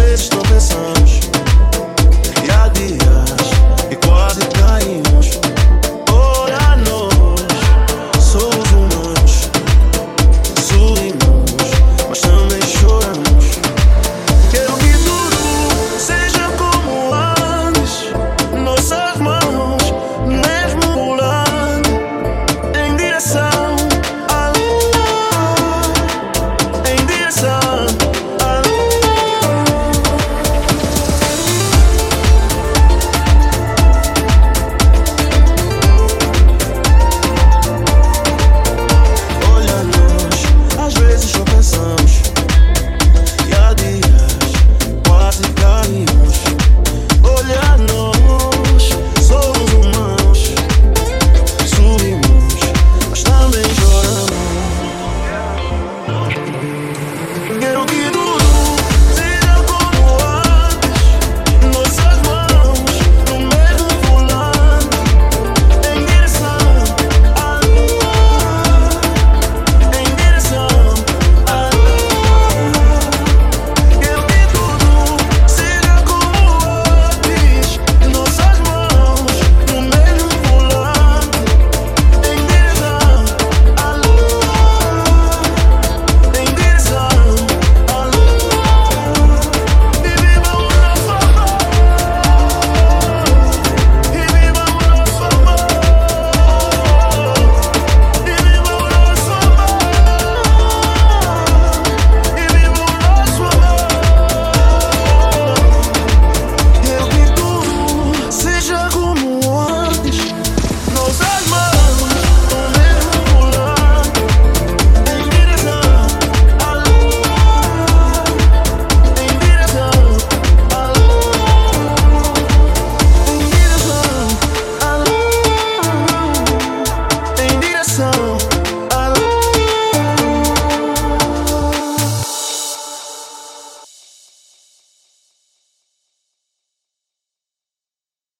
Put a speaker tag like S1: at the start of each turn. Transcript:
S1: vezes tropeçamos.